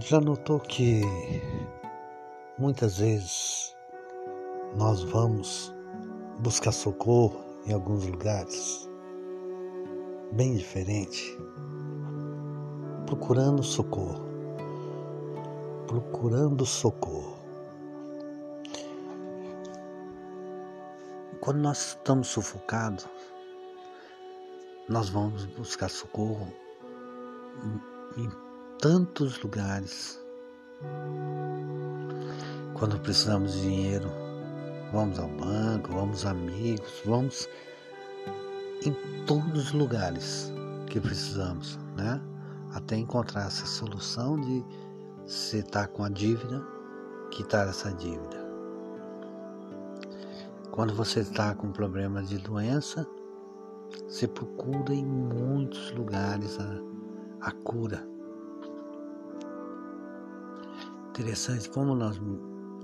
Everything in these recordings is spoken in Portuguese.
Já notou que muitas vezes nós vamos buscar socorro em alguns lugares bem diferente, procurando socorro, procurando socorro. Quando nós estamos sufocados, nós vamos buscar socorro em tantos lugares. Quando precisamos de dinheiro, vamos ao banco, vamos amigos, vamos em todos os lugares que precisamos, né? Até encontrar essa solução de se está com a dívida, quitar essa dívida. Quando você está com problema de doença, você procura em muitos lugares a, a cura. Interessante como nós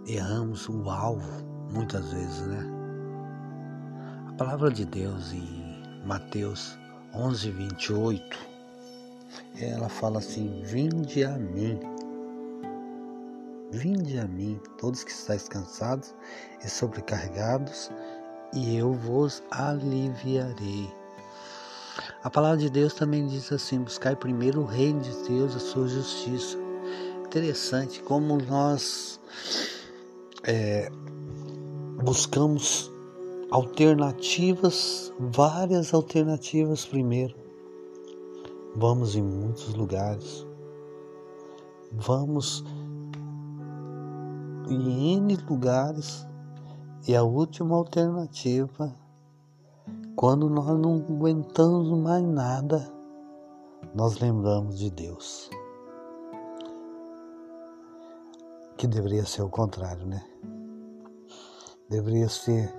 erramos o alvo muitas vezes, né? A palavra de Deus em Mateus 11, 28, ela fala assim: Vinde a mim, vinde a mim, todos que estáis cansados e sobrecarregados, e eu vos aliviarei. A palavra de Deus também diz assim: buscai primeiro o reino de Deus, a sua justiça interessante como nós é, buscamos alternativas, várias alternativas primeiro. Vamos em muitos lugares, vamos em N lugares e a última alternativa, quando nós não aguentamos mais nada, nós lembramos de Deus. Que deveria ser o contrário, né? Deveria ser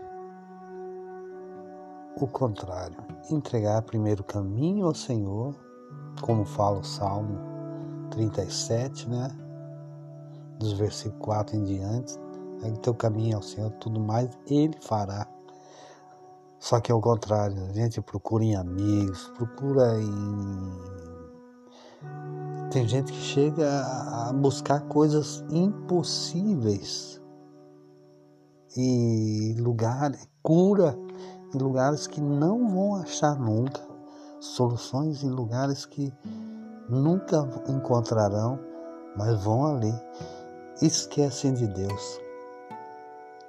o contrário. Entregar primeiro o caminho ao Senhor, como fala o Salmo 37, né? Dos versículos 4 em diante. Aí o teu caminho ao Senhor, tudo mais Ele fará. Só que é o contrário, a gente procura em amigos, procura em tem gente que chega a buscar coisas impossíveis e lugares, cura em lugares que não vão achar nunca, soluções em lugares que nunca encontrarão, mas vão ali, esquecem de Deus.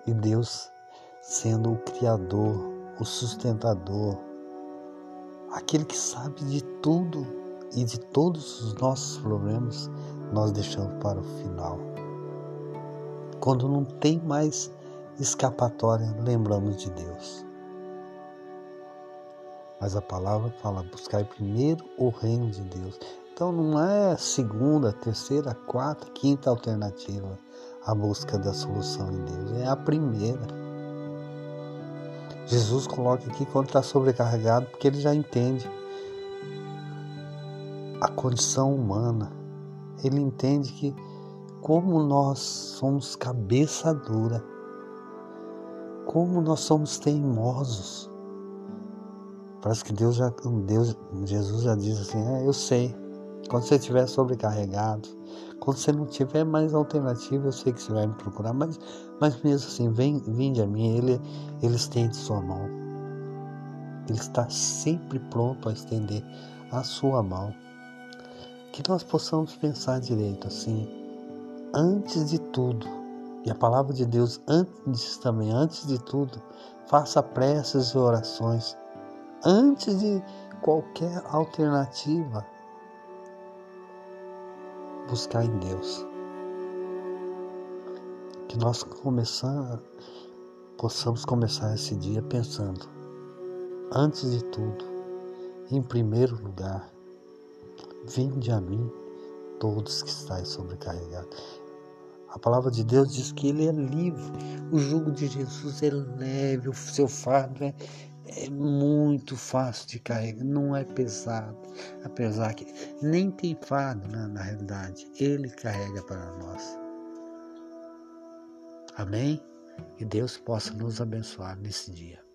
E Deus sendo o Criador, o sustentador, aquele que sabe de tudo e de todos os nossos problemas nós deixamos para o final. Quando não tem mais escapatória, lembramos de Deus. Mas a palavra fala: buscar primeiro o reino de Deus. Então não é segunda, terceira, quarta, quinta alternativa a busca da solução em Deus, é a primeira. Jesus coloca aqui quando está sobrecarregado, porque ele já entende a condição humana. Ele entende que como nós somos cabeça dura, como nós somos teimosos. Parece que Deus já, Deus, Jesus já diz assim, é, eu sei. Quando você estiver sobrecarregado, quando você não tiver mais alternativa, eu sei que você vai me procurar, mas, mas mesmo assim, vem, vinde a mim, ele, ele estende sua mão. Ele está sempre pronto a estender a sua mão que nós possamos pensar direito assim, antes de tudo, e a palavra de Deus antes também, antes de tudo, faça preces e orações, antes de qualquer alternativa, buscar em Deus. Que nós começar, possamos começar esse dia pensando, antes de tudo, em primeiro lugar, Vinde a mim, todos que estáis sobrecarregados. A palavra de Deus diz que ele é livre. O jugo de Jesus é leve, o seu fardo é, é muito fácil de carregar, não é pesado. Apesar que nem tem fardo né, na realidade, ele carrega para nós. Amém? Que Deus possa nos abençoar nesse dia.